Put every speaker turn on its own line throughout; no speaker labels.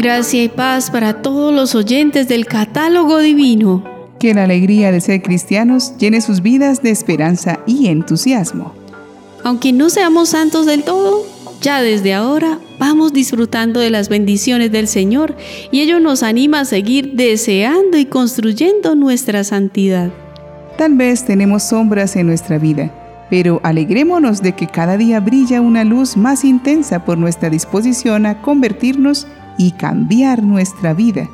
Gracia y paz para todos los oyentes del catálogo divino.
Que la alegría de ser cristianos llene sus vidas de esperanza y entusiasmo.
Aunque no seamos santos del todo, ya desde ahora vamos disfrutando de las bendiciones del Señor y ello nos anima a seguir deseando y construyendo nuestra santidad.
Tal vez tenemos sombras en nuestra vida, pero alegrémonos de que cada día brilla una luz más intensa por nuestra disposición a convertirnos y cambiar nuestra vida.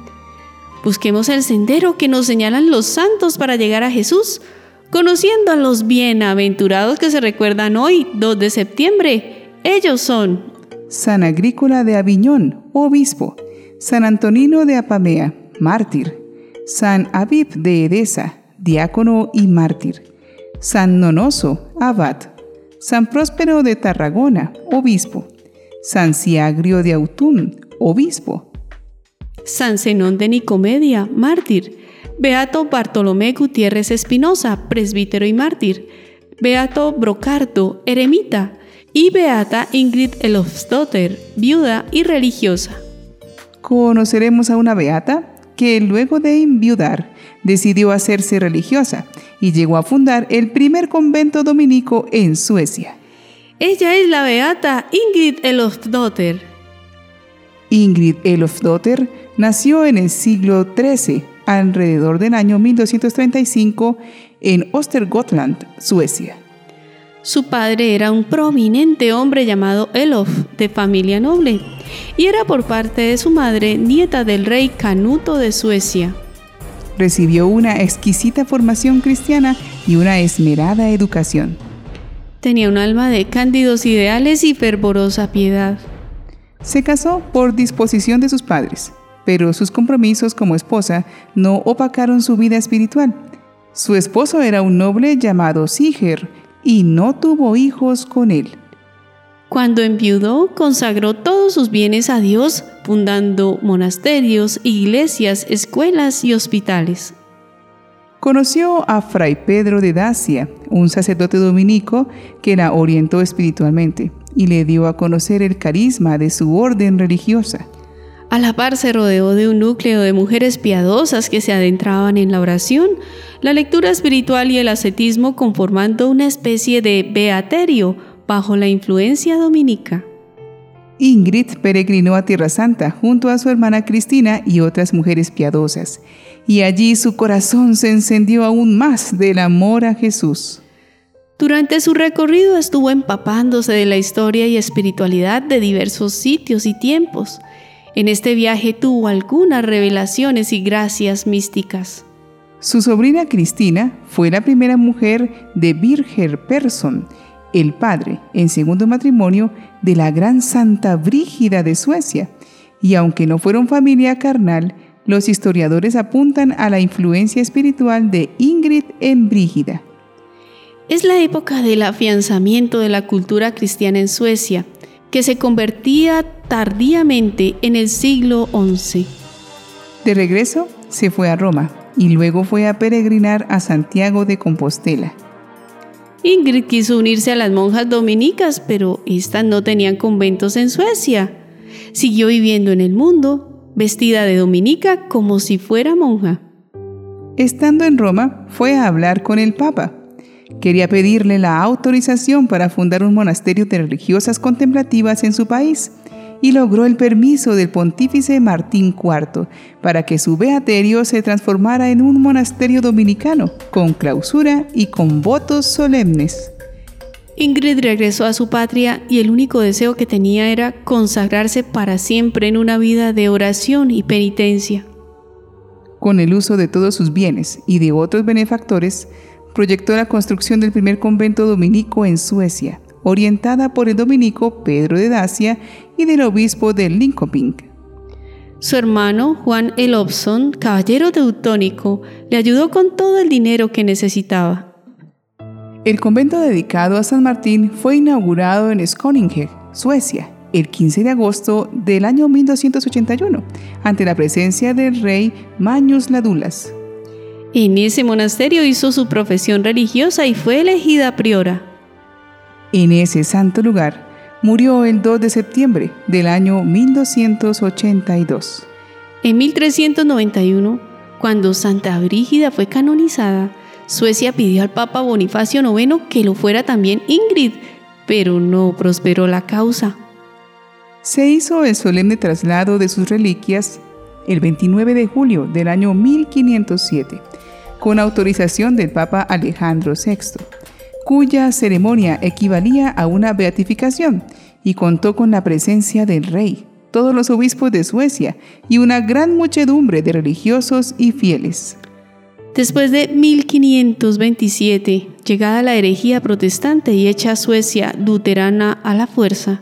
Busquemos el sendero que nos señalan los santos para llegar a Jesús, conociendo a los bienaventurados que se recuerdan hoy, 2 de septiembre. Ellos son
San Agrícola de Aviñón, obispo, San Antonino de Apamea, mártir, San Aviv de Edesa, diácono y mártir, San Nonoso, abad, San Próspero de Tarragona, obispo, San Ciagrio de Autun, obispo.
San Zenón de Nicomedia, mártir. Beato Bartolomé Gutiérrez Espinosa, presbítero y mártir. Beato Brocardo, eremita. Y Beata Ingrid Elofsdotter, viuda y religiosa.
Conoceremos a una beata que luego de enviudar decidió hacerse religiosa y llegó a fundar el primer convento dominico en Suecia.
Ella es la beata Ingrid Elofsdotter.
Ingrid Elofdotter nació en el siglo XIII, alrededor del año 1235, en Östergötland, Suecia.
Su padre era un prominente hombre llamado Elof, de familia noble, y era por parte de su madre nieta del rey Canuto de Suecia.
Recibió una exquisita formación cristiana y una esmerada educación.
Tenía un alma de cándidos ideales y fervorosa piedad.
Se casó por disposición de sus padres, pero sus compromisos como esposa no opacaron su vida espiritual. Su esposo era un noble llamado Siger y no tuvo hijos con él.
Cuando enviudó, consagró todos sus bienes a Dios, fundando monasterios, iglesias, escuelas y hospitales.
Conoció a Fray Pedro de Dacia, un sacerdote dominico que la orientó espiritualmente y le dio a conocer el carisma de su orden religiosa.
A la par se rodeó de un núcleo de mujeres piadosas que se adentraban en la oración, la lectura espiritual y el ascetismo conformando una especie de beaterio bajo la influencia dominica.
Ingrid peregrinó a Tierra Santa junto a su hermana Cristina y otras mujeres piadosas, y allí su corazón se encendió aún más del amor a Jesús.
Durante su recorrido estuvo empapándose de la historia y espiritualidad de diversos sitios y tiempos. En este viaje tuvo algunas revelaciones y gracias místicas.
Su sobrina Cristina fue la primera mujer de Birger Persson, el padre, en segundo matrimonio, de la gran Santa Brígida de Suecia. Y aunque no fueron familia carnal, los historiadores apuntan a la influencia espiritual de Ingrid en Brígida.
Es la época del afianzamiento de la cultura cristiana en Suecia, que se convertía tardíamente en el siglo XI.
De regreso, se fue a Roma y luego fue a peregrinar a Santiago de Compostela.
Ingrid quiso unirse a las monjas dominicas, pero éstas no tenían conventos en Suecia. Siguió viviendo en el mundo, vestida de dominica como si fuera monja.
Estando en Roma, fue a hablar con el Papa Quería pedirle la autorización para fundar un monasterio de religiosas contemplativas en su país y logró el permiso del pontífice Martín IV para que su beaterio se transformara en un monasterio dominicano, con clausura y con votos solemnes.
Ingrid regresó a su patria y el único deseo que tenía era consagrarse para siempre en una vida de oración y penitencia.
Con el uso de todos sus bienes y de otros benefactores, proyectó la construcción del primer convento dominico en Suecia, orientada por el dominico Pedro de Dacia y del obispo de Linköping.
Su hermano Juan Elobson, caballero teutónico, le ayudó con todo el dinero que necesitaba.
El convento dedicado a San Martín fue inaugurado en Skåninge, Suecia, el 15 de agosto del año 1281, ante la presencia del rey Magnus Ladulas.
En ese monasterio hizo su profesión religiosa y fue elegida priora.
En ese santo lugar Murió el 2 de septiembre del año 1282.
En 1391, cuando Santa Brígida fue canonizada, Suecia pidió al Papa Bonifacio IX que lo fuera también Ingrid, pero no prosperó la causa.
Se hizo el solemne traslado de sus reliquias el 29 de julio del año 1507, con autorización del Papa Alejandro VI, cuya ceremonia equivalía a una beatificación y contó con la presencia del rey, todos los obispos de Suecia y una gran muchedumbre de religiosos y fieles.
Después de 1527, llegada la herejía protestante y hecha Suecia luterana a la fuerza,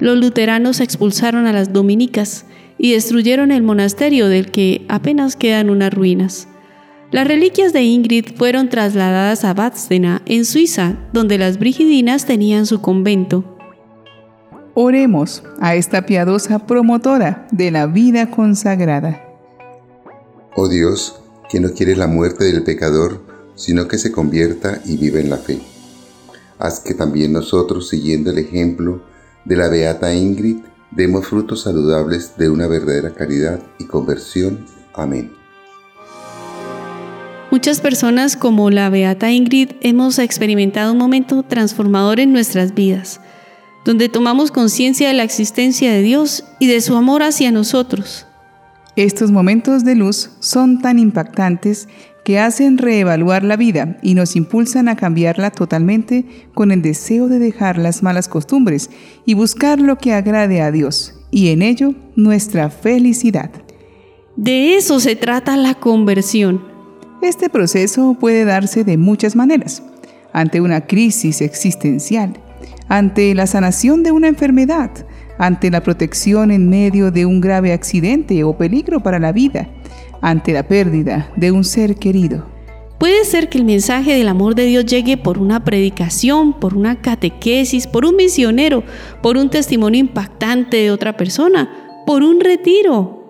los luteranos expulsaron a las dominicas y destruyeron el monasterio del que apenas quedan unas ruinas. Las reliquias de Ingrid fueron trasladadas a Vadstena, en Suiza, donde las brigidinas tenían su convento.
Oremos a esta piadosa promotora de la vida consagrada.
Oh Dios, que no quiere la muerte del pecador, sino que se convierta y viva en la fe. Haz que también nosotros, siguiendo el ejemplo de la beata Ingrid, demos frutos saludables de una verdadera caridad y conversión. Amén.
Muchas personas como la beata Ingrid hemos experimentado un momento transformador en nuestras vidas, donde tomamos conciencia de la existencia de Dios y de su amor hacia nosotros.
Estos momentos de luz son tan impactantes que hacen reevaluar la vida y nos impulsan a cambiarla totalmente con el deseo de dejar las malas costumbres y buscar lo que agrade a Dios y en ello nuestra felicidad.
De eso se trata la conversión.
Este proceso puede darse de muchas maneras. Ante una crisis existencial, ante la sanación de una enfermedad, ante la protección en medio de un grave accidente o peligro para la vida, ante la pérdida de un ser querido.
Puede ser que el mensaje del amor de Dios llegue por una predicación, por una catequesis, por un misionero, por un testimonio impactante de otra persona, por un retiro.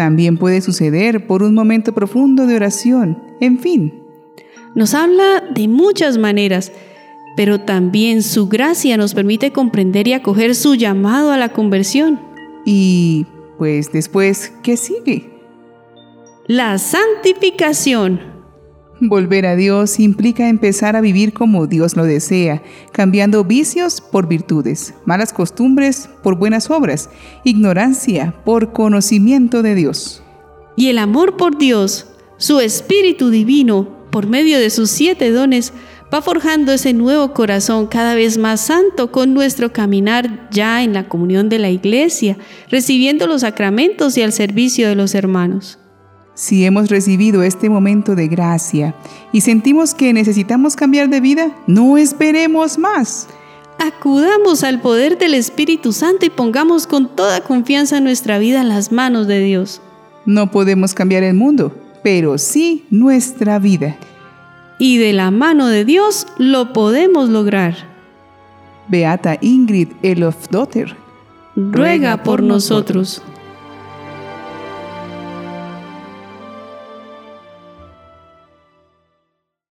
También puede suceder por un momento profundo de oración, en fin.
Nos habla de muchas maneras, pero también su gracia nos permite comprender y acoger su llamado a la conversión.
Y pues después, ¿qué sigue?
La santificación.
Volver a Dios implica empezar a vivir como Dios lo desea, cambiando vicios por virtudes, malas costumbres por buenas obras, ignorancia por conocimiento de Dios.
Y el amor por Dios, su Espíritu Divino, por medio de sus siete dones, va forjando ese nuevo corazón cada vez más santo con nuestro caminar ya en la comunión de la iglesia, recibiendo los sacramentos y al servicio de los hermanos.
Si hemos recibido este momento de gracia y sentimos que necesitamos cambiar de vida, no esperemos más.
Acudamos al poder del Espíritu Santo y pongamos con toda confianza nuestra vida en las manos de Dios.
No podemos cambiar el mundo, pero sí nuestra vida.
Y de la mano de Dios lo podemos lograr.
Beata Ingrid Elofdotter,
ruega por nosotros.